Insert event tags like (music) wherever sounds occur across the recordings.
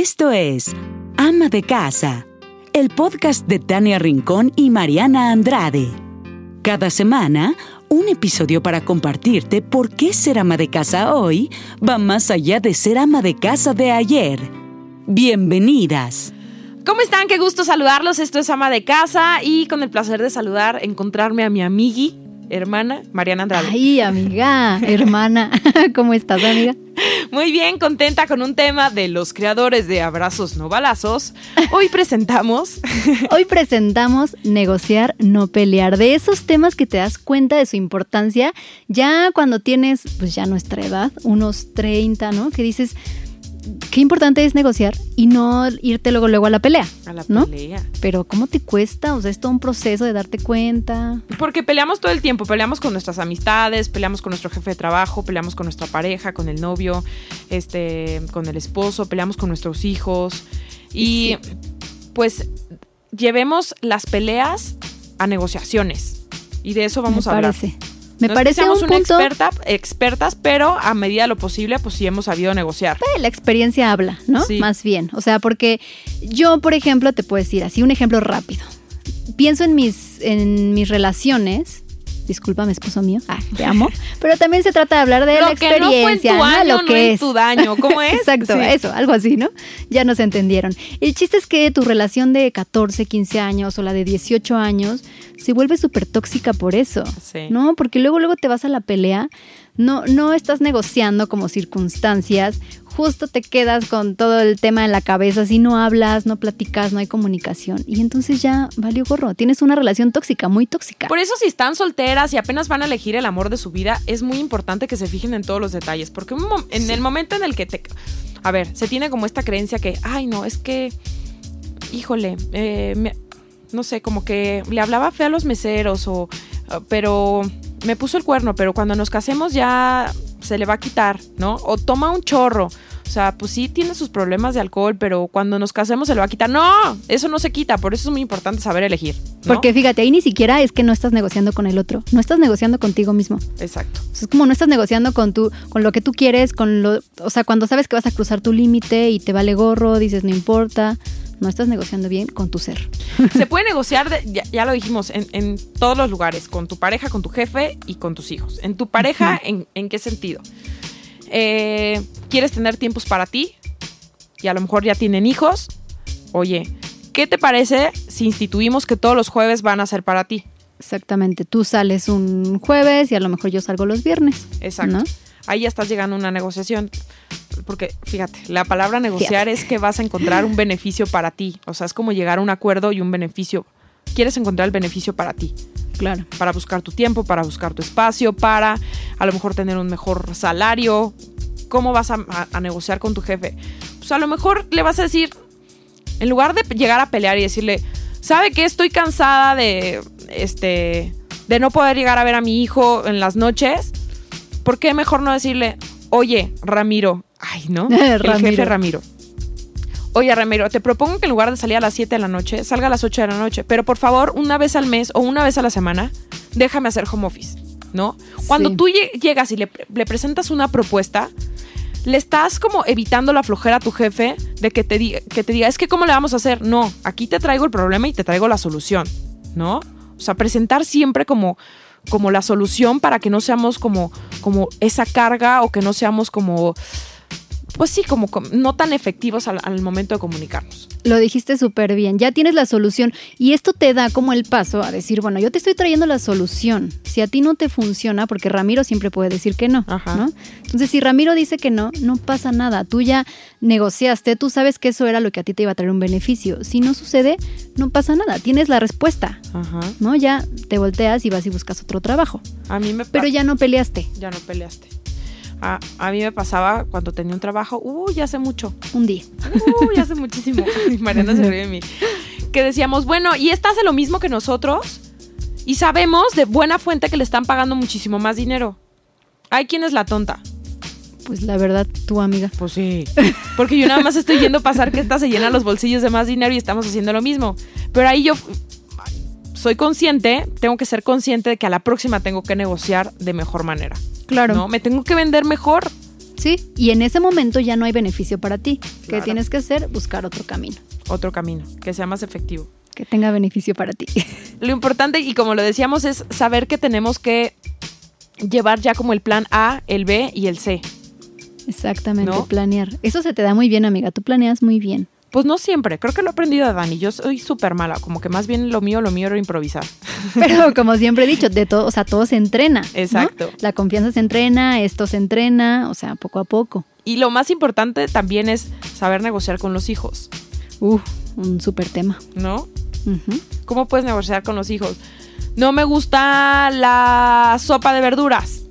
Esto es Ama de Casa, el podcast de Tania Rincón y Mariana Andrade. Cada semana, un episodio para compartirte por qué ser ama de casa hoy va más allá de ser ama de casa de ayer. Bienvenidas. ¿Cómo están? Qué gusto saludarlos. Esto es Ama de Casa y con el placer de saludar, encontrarme a mi amigui, hermana, Mariana Andrade. Ay, amiga, hermana. (laughs) ¿Cómo estás, amiga? Muy bien, contenta con un tema de los creadores de Abrazos No Balazos. Hoy presentamos. (laughs) Hoy presentamos negociar, no pelear. De esos temas que te das cuenta de su importancia ya cuando tienes, pues ya nuestra edad, unos 30, ¿no? Que dices, qué importante es negociar y no irte luego luego a la pelea. A la ¿no? pelea. Pero ¿cómo te cuesta? O sea, es todo un proceso de darte cuenta. Porque peleamos todo el tiempo, peleamos con nuestras amistades, peleamos con nuestro jefe de trabajo, peleamos con nuestra pareja, con el novio, este, con el esposo, peleamos con nuestros hijos. Y pues llevemos las peleas a negociaciones. Y de eso vamos me a hablar. parece. Me No es que parece seamos un una punto. experta, expertas, pero a medida de lo posible, pues sí hemos sabido negociar. La experiencia habla, ¿no? Sí. Más bien. O sea, porque yo, por ejemplo, te puedo decir así, un ejemplo rápido. Pienso en mis, en mis relaciones. Discúlpame, esposo mío. Ah, te amo. Pero también se trata de hablar de la lo que no fue en tu experiencia, ¿no? año, Lo no que en es. tu daño. ¿Cómo es? (laughs) Exacto, Sí. eso, algo así, ¿no? Ya nos entendieron. El chiste es que tu relación de 14, 15 años o la de 18 años se vuelve súper tóxica por eso, Sí. ¿no? Porque luego, luego te vas a la pelea, no, no estás negociando como circunstancias, justo te quedas con todo el tema en la cabeza, si no hablas, no platicas, no hay comunicación. Y entonces ya valió gorro, tienes una relación tóxica, muy tóxica. Por eso si están solteras y apenas van a elegir el amor de su vida, es muy importante que se fijen en todos los detalles, porque en el momento en el que te... A ver, se tiene como esta creencia que, ay no, es que, híjole, eh, me- no sé, como que le hablaba feo a los meseros o... uh, Pero me puso el cuerno, pero cuando nos casemos ya se le va a quitar, ¿no? O toma un chorro. O sea, pues sí tiene sus problemas de alcohol, pero cuando nos casemos se le va a quitar. No, eso no se quita, por eso es muy importante saber elegir. ¿no? Porque fíjate, ahí ni siquiera es que no estás negociando con el otro, no estás negociando contigo mismo. Exacto. O sea, es como no estás negociando con tu, con lo que tú quieres, con lo, o sea, cuando sabes que vas a cruzar tu límite y te vale gorro, dices no importa, no estás negociando bien con tu ser. Se puede negociar, de- ya, ya lo dijimos, en, en todos los lugares, con tu pareja, con tu jefe y con tus hijos. En tu pareja, ¿en, en qué sentido? Eh, ¿Quieres tener tiempos para ti? Y a lo mejor ya tienen hijos. Oye, ¿qué te parece si instituimos que todos los jueves van a ser para ti? Exactamente, tú sales un jueves y a lo mejor yo salgo los viernes. Exacto. ¿no? Ahí ya estás llegando a una negociación. Porque, fíjate, la palabra negociar es que vas a encontrar un beneficio para ti. O sea, es como llegar a un acuerdo y un beneficio. Quieres encontrar el beneficio para ti. Claro. para buscar tu tiempo, para buscar tu espacio, para a lo mejor tener un mejor salario. ¿Cómo vas a, a- a negociar con tu jefe? Pues a lo mejor le vas a decir, en lugar de llegar a pelear y decirle, ¿sabe qué? Estoy cansada de, este, de no poder llegar a ver a mi hijo en las noches. ¿Por qué mejor no decirle, oye, Ramiro? Ay, ¿no? (laughs) El Ramiro. jefe Ramiro. Oye, Ramiro, te propongo que en lugar de salir a las 7 de la noche, salga a las 8 de la noche. Pero por favor, una vez al mes o una vez a la semana, déjame hacer home office, ¿no? Cuando Sí. tú lle- llegas y le, le presentas una propuesta, le estás como evitando la flojera a tu jefe de que te, diga, que te diga, es que ¿cómo le vamos a hacer? No, aquí te traigo el problema y te traigo la solución, ¿no? O sea, presentar siempre como, como la solución para que no seamos como, como esa carga o que no seamos como, pues sí, como, no tan efectivos al, al momento de comunicarnos. Lo dijiste súper bien, ya tienes la solución y esto te da como el paso a decir, bueno, yo te estoy trayendo la solución. Si a ti no te funciona, porque Ramiro siempre puede decir que no, Ajá. ¿no? Entonces, si Ramiro dice que no, no pasa nada. Tú ya negociaste, tú sabes que eso era lo que a ti te iba a traer un beneficio. Si no sucede, no pasa nada. Tienes la respuesta, Ajá. ¿no? Ya te volteas y vas y buscas otro trabajo. A mí me Pero ya no peleaste ya no peleaste. A, a mí me pasaba cuando tenía un trabajo, uy, hace mucho. un día. Uy, hace muchísimo. (laughs) Y Mariana se ríe de mí. Que decíamos, bueno, y esta hace lo mismo que nosotros. Y sabemos de buena fuente que le están pagando muchísimo más dinero. Ay, ¿quién es la tonta? Pues la verdad, tu amiga. Pues sí. Porque yo nada más estoy viendo pasar que esta se llena los bolsillos de más dinero y estamos haciendo lo mismo. Pero ahí yo soy consciente, tengo que ser consciente de que a la próxima tengo que negociar de mejor manera. Claro. ¿no? Me tengo que vender mejor. Sí, y en ese momento ya no hay beneficio para ti. ¿Qué Claro. tienes que hacer? Buscar otro camino Otro camino, que sea más efectivo. que tenga beneficio para ti. (laughs) Lo importante, y como lo decíamos, es saber que tenemos que llevar ya como el plan A, el B y el C. Exactamente, ¿No? planear. Eso se te da muy bien, amiga. Tú planeas muy bien. Pues no siempre, creo que lo he aprendido de Dani. Yo soy súper mala, como que más bien lo mío, lo mío era improvisar. (laughs) Pero como siempre he dicho, de todo, o sea, todo se entrena. ¿no? Exacto. La confianza se entrena, esto se entrena, o sea, poco a poco. Y lo más importante también es saber negociar con los hijos, Uf, un súper tema. ¿no? ¿Cómo puedes negociar con los hijos? No me gusta la sopa de verduras.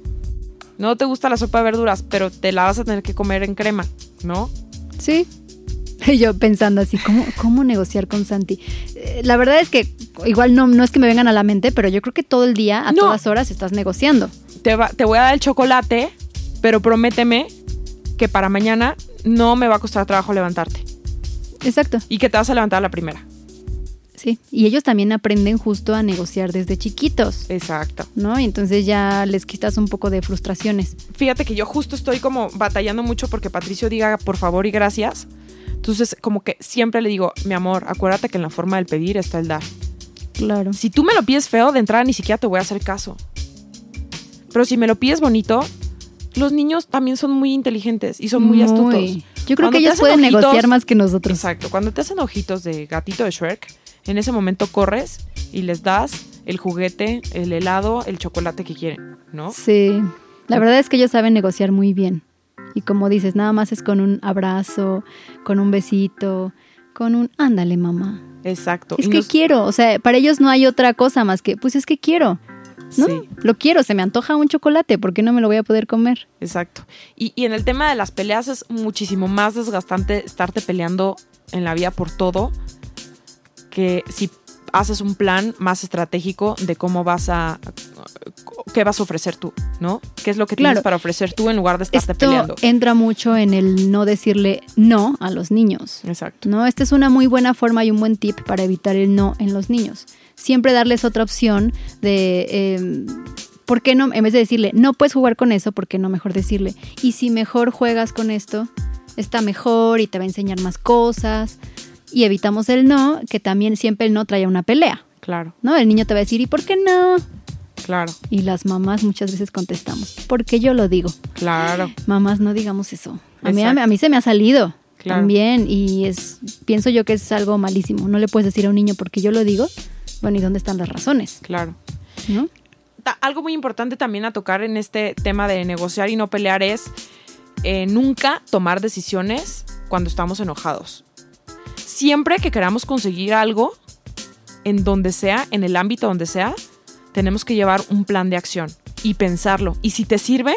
No te gusta la sopa de verduras, pero te la vas a tener que comer en crema, ¿no? Sí. (laughs) Y yo pensando así, ¿cómo, cómo negociar con Santi? Eh, La verdad es que igual no, no es que me vengan a la mente, pero yo creo que todo el día, a No. todas horas, estás negociando. Te, va- te voy a dar el chocolate, pero prométeme que para mañana no me va a costar trabajo levantarte Exacto. y que te vas a levantar a la primera. Sí. Y ellos también aprenden justo a negociar desde chiquitos, Exacto. ¿no? Y entonces ya les quitas un poco de frustraciones. Fíjate que yo justo estoy como batallando mucho porque Patricio diga por favor y gracias. Entonces, como que siempre le digo, mi amor, acuérdate que en la forma del pedir está el dar. Claro. Si tú me lo pides feo, de entrada ni siquiera te voy a hacer caso. Pero si me lo pides bonito, los niños también son muy inteligentes y son muy, astutos. Yo creo Cuando que ellos pueden ojitos- negociar más que nosotros. Exacto. Cuando te hacen ojitos de gatito de Shrek, en ese momento corres y les das el juguete, el helado, el chocolate que quieren, ¿no? Sí. La verdad es que ellos saben negociar muy bien. Y como dices, nada más es con un abrazo, con un besito, con un ándale, mamá. Exacto. Es Y que nos- quiero, o sea, para ellos no hay otra cosa más que, pues es que quiero, ¿no? Sí. Lo quiero, se me antoja un chocolate, ¿por qué no me lo voy a poder comer? Exacto. Y, y en el tema de las peleas es muchísimo más desgastante estarte peleando en la vida por todo que si haces un plan más estratégico de cómo vas a qué vas a ofrecer tú, ¿no? ¿Qué es lo que Claro. tienes para ofrecer tú en lugar de estarte Esto peleando? entra mucho en el no decirle no a los niños. Exacto. ¿no? Esta es una muy buena forma y un buen tip para evitar el no en los niños. Siempre darles otra opción de, eh, ¿por qué no? En vez de decirle, no puedes jugar con eso, ¿por qué no mejor decirle? Y si mejor juegas con esto, está mejor y te va a enseñar más cosas. Y evitamos el no, que también siempre el no trae una pelea, Claro, ¿no? El niño te va a decir, ¿y por qué no? claro, Y las mamás muchas veces contestamos, porque yo lo digo. claro. Mamás, no digamos eso. A mí, a mí se me ha salido Claro. también y es pienso yo que es algo malísimo. No le puedes decir a un niño porque yo lo digo. Bueno, ¿y dónde están las razones? Claro. ¿No? Algo muy importante también a tocar en este tema de negociar y no pelear es eh, nunca tomar decisiones cuando estamos enojados. Siempre que queramos conseguir algo, en donde sea, en el ámbito donde sea, tenemos que llevar un plan de acción y pensarlo. Y si te sirve,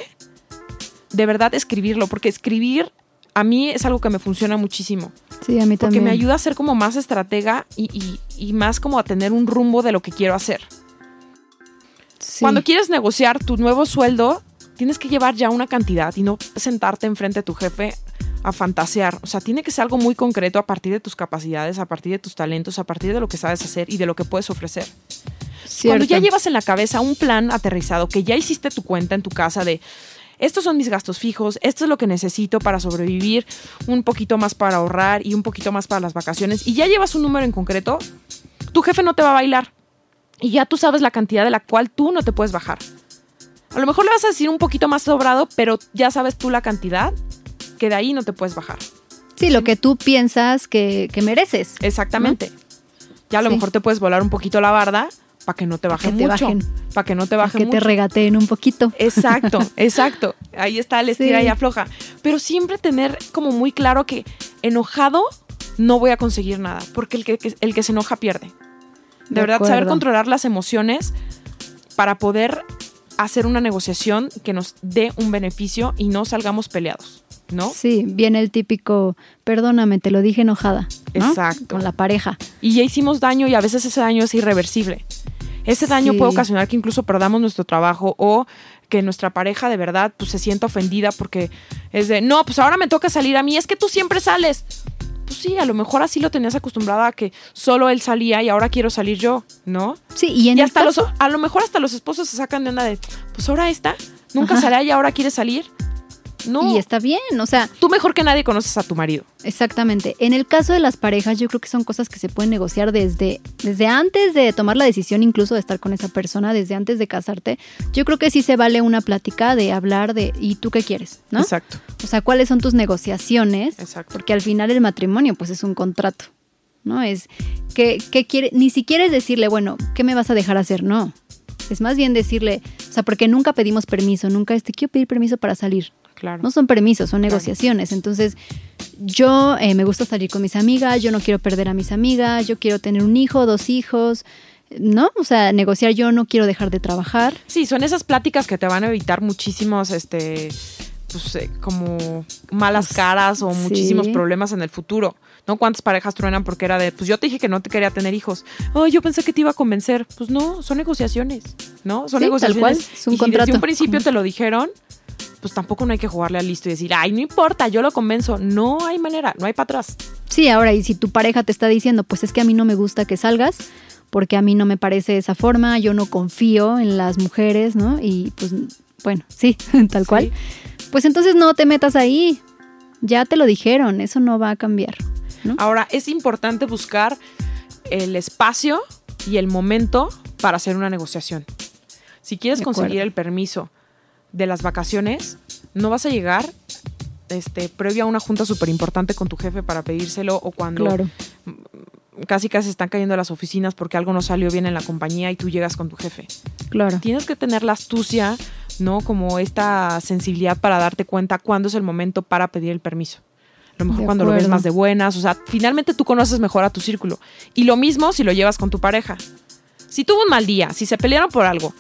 de verdad escribirlo, porque escribir a mí es algo que me funciona muchísimo. Sí, a mí Porque también. me ayuda a ser como más estratega y, y- y más como a tener un rumbo de lo que quiero hacer. Sí. Cuando quieres negociar tu nuevo sueldo, tienes que llevar ya una cantidad y no sentarte enfrente de tu jefe a fantasear. O sea, tiene que ser algo muy concreto a partir de tus capacidades, a partir de tus talentos, a partir de lo que sabes hacer y de lo que puedes ofrecer. Cuando Cierto. ya llevas en la cabeza un plan aterrizado, que ya hiciste tu cuenta en tu casa de estos son mis gastos fijos, esto es lo que necesito para sobrevivir, un poquito más para ahorrar y un poquito más para las vacaciones, y ya llevas un número en concreto, tu jefe no te va a bailar. Y ya tú sabes la cantidad de la cual tú no te puedes bajar. A lo mejor le vas a decir un poquito más sobrado, pero ya sabes tú la cantidad que de ahí no te puedes bajar. Sí, lo que tú piensas que, que mereces. Exactamente. Ya a lo Sí. mejor te puedes volar un poquito la barda para que no te bajen que te mucho. Para que no te bajen que te regateen un poquito. Exacto, (laughs) exacto. Ahí está el estira Sí. y afloja. Pero siempre tener como muy claro que enojado no voy a conseguir nada, porque el que, el que se enoja pierde. De, De verdad, saber controlar las emociones para poder hacer una negociación que nos dé un beneficio y no salgamos peleados, ¿no? Sí, viene el típico, perdóname, te lo dije enojada. ¿no? Exacto. Con la pareja. Y ya hicimos daño y a veces ese daño es irreversible. Ese daño Sí. puede ocasionar que incluso perdamos nuestro trabajo o que nuestra pareja de verdad pues se sienta ofendida porque es de, no, pues ahora me toca salir a mí, es que tú siempre sales. Pues sí, a lo mejor así lo tenías acostumbrada a que solo él salía y ahora quiero salir yo, ¿no? Sí, y en y hasta los, a lo mejor hasta los esposos se sacan de onda de, pues ahora esta, nunca Ajá. sale y ahora quiere salir. No. Y está bien, o sea, Tú mejor que nadie conoces a tu marido. exactamente. En el caso de las parejas, yo creo que son cosas que se pueden negociar desde, desde antes de tomar la decisión incluso de estar con esa persona, desde antes de casarte. Yo creo que sí se vale una plática de hablar de, ¿y tú qué quieres? ¿No? Exacto, O sea, ¿cuáles son tus negociaciones? exacto. Porque al final el matrimonio pues es un contrato, ¿no? Es que, que quiere, ni siquiera es decirle, bueno, ¿qué me vas a dejar hacer? No. Es más bien decirle, o sea, porque nunca pedimos permiso, nunca este, quiero pedir permiso para salir. Claro. No son permisos, son negociaciones. Entonces, yo eh, me gusta salir con mis amigas, yo no quiero perder a mis amigas, yo quiero tener un hijo, dos hijos, ¿no? O sea, negociar yo no quiero dejar de trabajar. Sí, son esas pláticas que te van a evitar muchísimos, este, pues, eh, como malas Pues, caras o sí. muchísimos problemas en el futuro. ¿No? ¿Cuántas parejas truenan porque era de, pues yo te dije que no te quería tener hijos? Oh, yo pensé que te iba a convencer. Pues no, son negociaciones, ¿no? Son Sí, tal negociaciones. cual, es un y si contrato. desde un principio te lo dijeron, pues tampoco no hay que jugarle al listo y decir, ay, no importa, yo lo convenzo. No hay manera, no hay para atrás. Sí, ahora, y si tu pareja te está diciendo, pues es que a mí no me gusta que salgas, porque a mí no me parece esa forma, yo no confío en las mujeres, ¿no? Y pues, bueno, sí, (laughs) tal cual. Pues entonces no te metas ahí. Ya te lo dijeron, eso no va a cambiar. ¿no? Ahora, es importante buscar el espacio y el momento para hacer una negociación. Si quieres conseguir el permiso de las vacaciones, no vas a llegar este, previo a una junta súper importante con tu jefe para pedírselo o cuando Claro. casi casi están cayendo las oficinas porque algo no salió bien en la compañía y tú llegas con tu jefe. Claro. Tienes que tener la astucia, ¿no? Como esta sensibilidad para darte cuenta cuándo es el momento para pedir el permiso. A lo mejor De cuando lo ves más de buenas, o sea, finalmente tú conoces mejor a tu círculo. Y lo mismo si lo llevas con tu pareja. Si tuvo un mal día, si se pelearon por algo,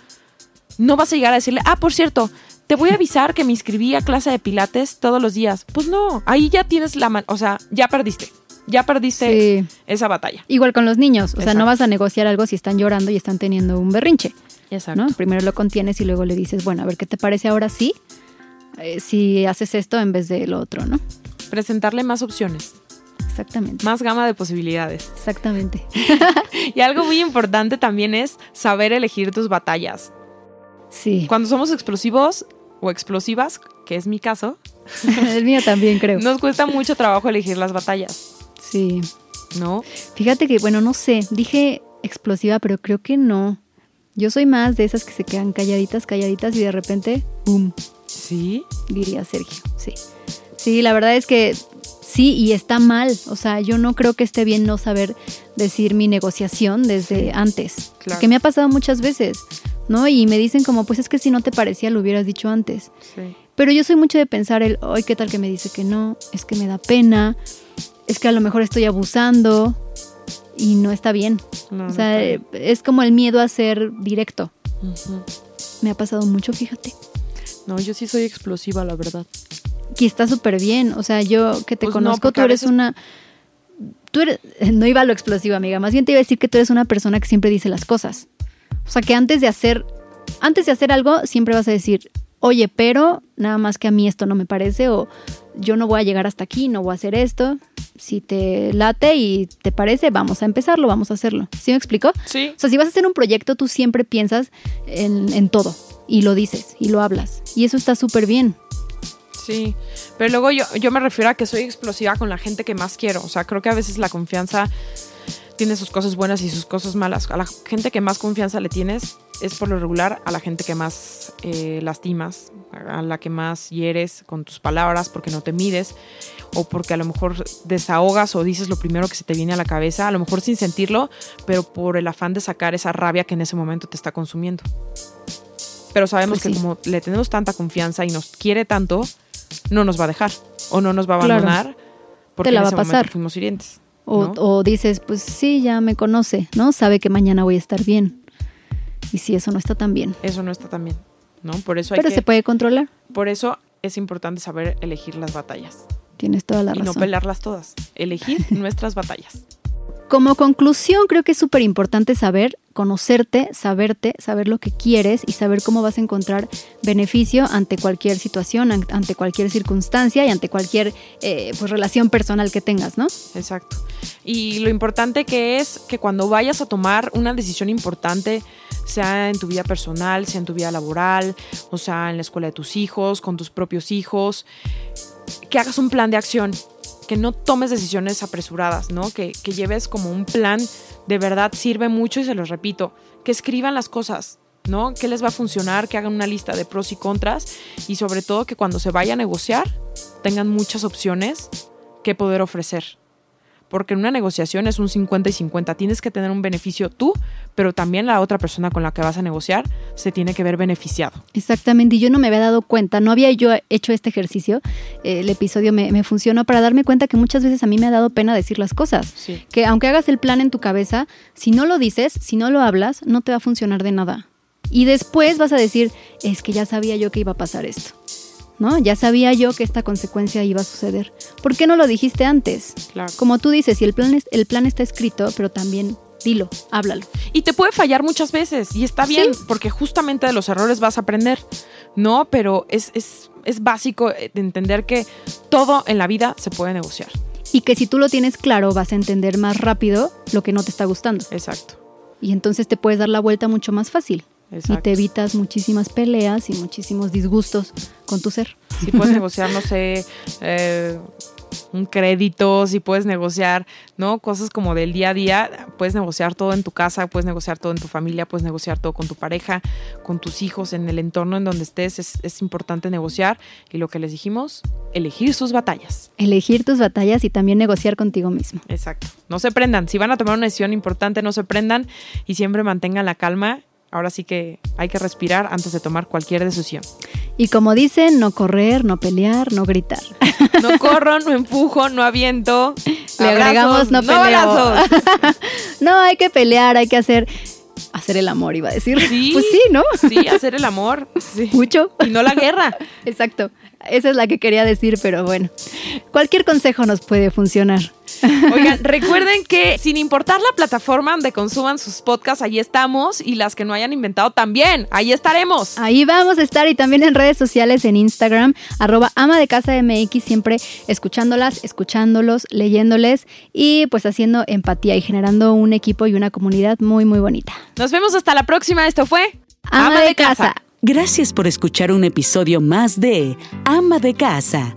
no vas a llegar a decirle, ah, por cierto, te voy a avisar que me inscribí a clase de pilates todos los días. Pues no, ahí ya tienes la, man- o sea, ya perdiste, ya perdiste Sí. esa batalla. Igual con los niños, o sea, no vas a negociar algo si están llorando y están teniendo un berrinche, Exacto. ¿no? Primero lo contienes y luego le dices, bueno, a ver qué te parece ahora sí, eh, si haces esto en vez de lo otro, ¿no? Presentarle más opciones, Exactamente. más gama de posibilidades. Exactamente. (laughs) Y algo muy importante también es saber elegir tus batallas. Sí. Cuando somos explosivos o explosivas, que es mi caso, (laughs) El mío también creo. nos cuesta mucho trabajo elegir las batallas, Sí. ¿no? Fíjate que, bueno, no sé, dije explosiva, pero creo que no. Yo soy más de esas que se quedan calladitas, calladitas y de repente, ¡boom! Sí. diría Sergio. Sí. Sí, la verdad es que sí, y está mal. O sea, yo no creo que esté bien no saber decir mi negociación desde antes. Claro. Que me ha pasado muchas veces, ¿no? Y me dicen como, pues es que si no te parecía lo hubieras dicho antes. Sí. Pero yo soy mucho de pensar el, hoy qué tal que me dice que no, es que me da pena, es que a lo mejor estoy abusando y no está bien. No, o sea, bien. es como el miedo a ser directo. Me ha pasado mucho, fíjate. No, yo sí soy explosiva, la verdad. que está súper bien. O sea, yo que te Pues no, conozco, tú eres veces- una. Tú eres. (laughs) No iba a lo explosivo, amiga. Más bien te iba a decir que tú eres una persona que siempre dice las cosas. O sea, que antes de hacer. Antes de hacer algo, siempre vas a decir, oye, pero nada más que a mí esto no me parece, o yo no voy a llegar hasta aquí, no voy a hacer esto. Si te late y te parece, vamos a empezarlo, vamos a hacerlo. ¿Sí me explico? Sí. O sea, si vas a hacer un proyecto, tú siempre piensas en, en todo y lo dices y lo hablas. Y eso está súper bien. Sí, pero luego yo, yo me refiero a que soy explosiva con la gente que más quiero. O sea, creo que a veces la confianza tiene sus cosas buenas y sus cosas malas. A la gente que más confianza le tienes es por lo regular a la gente que más eh, lastimas, a la que más hieres con tus palabras porque no te mides o porque a lo mejor desahogas o dices lo primero que se te viene a la cabeza, a lo mejor sin sentirlo, pero por el afán de sacar esa rabia que en ese momento te está consumiendo. Pero sabemos Pues que sí. como le tenemos tanta confianza y nos quiere tanto, no nos va a dejar o no nos va a Claro. abandonar porque Te la en va ese a momento pasar. fuimos hirientes. O, ¿no? o dices, pues sí, ya me conoce, ¿no? Sabe que mañana voy a estar bien. Y sí, eso no está tan bien. Eso no está tan bien, ¿no? Por eso hay Pero que, se puede controlar. por eso es importante saber elegir las batallas Tienes toda la y no razón. pelearlas todas. Elegir (laughs) nuestras batallas. Como conclusión, creo que es súper importante saber, conocerte, saberte, saber lo que quieres y saber cómo vas a encontrar beneficio ante cualquier situación, an- ante cualquier circunstancia y ante cualquier eh, pues, relación personal que tengas, ¿no? Exacto. Y lo importante que es que cuando vayas a tomar una decisión importante sea en tu vida personal, sea en tu vida laboral, o sea en la escuela de tus hijos, con tus propios hijos, que hagas un plan de acción, que no tomes decisiones apresuradas, ¿no? Que, que lleves como un plan, de verdad sirve mucho y se los repito, que escriban las cosas, ¿no? ¿Qué les va a funcionar? Que hagan una lista de pros y contras y sobre todo que cuando se vaya a negociar tengan muchas opciones que poder ofrecer. Porque en una negociación es un 50 y 50. Tienes que tener un beneficio tú, pero también la otra persona con la que vas a negociar se tiene que ver beneficiado. Exactamente, y yo no me había dado cuenta, no había yo hecho este ejercicio, el episodio me, me, funcionó para darme cuenta que muchas veces a mí me ha dado pena decir las cosas. Sí. Que aunque hagas el plan en tu cabeza, si no lo dices, si no lo hablas, no te va a funcionar de nada. Y después vas a decir, es que ya sabía yo que iba a pasar esto. ¿No? Ya sabía yo que esta consecuencia iba a suceder. ¿Por qué no lo dijiste antes? Claro. Como tú dices, si el plan, es, el plan está escrito, pero también dilo, háblalo. Y te puede fallar muchas veces y está bien, Sí. porque justamente de los errores vas a aprender, ¿no? Pero es, es, es básico eh, de entender que todo en la vida se puede negociar. Y que si tú lo tienes claro, vas a entender más rápido lo que no te está gustando. Exacto. Y entonces te puedes dar la vuelta mucho más fácil. Exacto. Y te evitas muchísimas peleas y muchísimos disgustos con tu ser. Si puedes negociar, no sé, eh, un crédito, si puedes negociar, ¿no? Cosas como del día a día, puedes negociar todo en tu casa, puedes negociar todo en tu familia, puedes negociar todo con tu pareja, con tus hijos, en el entorno en donde estés, es, es importante negociar. Y lo que les dijimos, elegir sus batallas. Elegir tus batallas y también negociar contigo mismo. Exacto. No se prendan. Si van a tomar una decisión importante, no se prendan y siempre mantengan la calma. Ahora sí que hay que respirar antes de tomar cualquier decisión. Y como dicen, no correr, no pelear, no gritar. No corro, no empujo, no aviento. Le abrazos, agregamos no, peleo. (laughs) no, hay que pelear, hay que hacer hacer el amor, iba a decir. Sí. Pues sí, ¿no? Sí, hacer el amor. Sí. Mucho. Y no la guerra. Exacto. Esa es la que quería decir, pero bueno. Cualquier consejo nos puede funcionar. (laughs) Oigan, (laughs) recuerden que sin importar la plataforma donde consuman sus podcasts, ahí estamos. Y las que no hayan inventado también, ahí estaremos. Ahí vamos a estar y también en redes sociales, en Instagram, arroba ama de casa MX, siempre escuchándolas, escuchándolos, leyéndoles y pues haciendo empatía y generando un equipo y una comunidad muy, muy bonita. Nos vemos hasta la próxima. Esto fue Ama, de, casa. Gracias por escuchar un episodio más de Ama de Casa,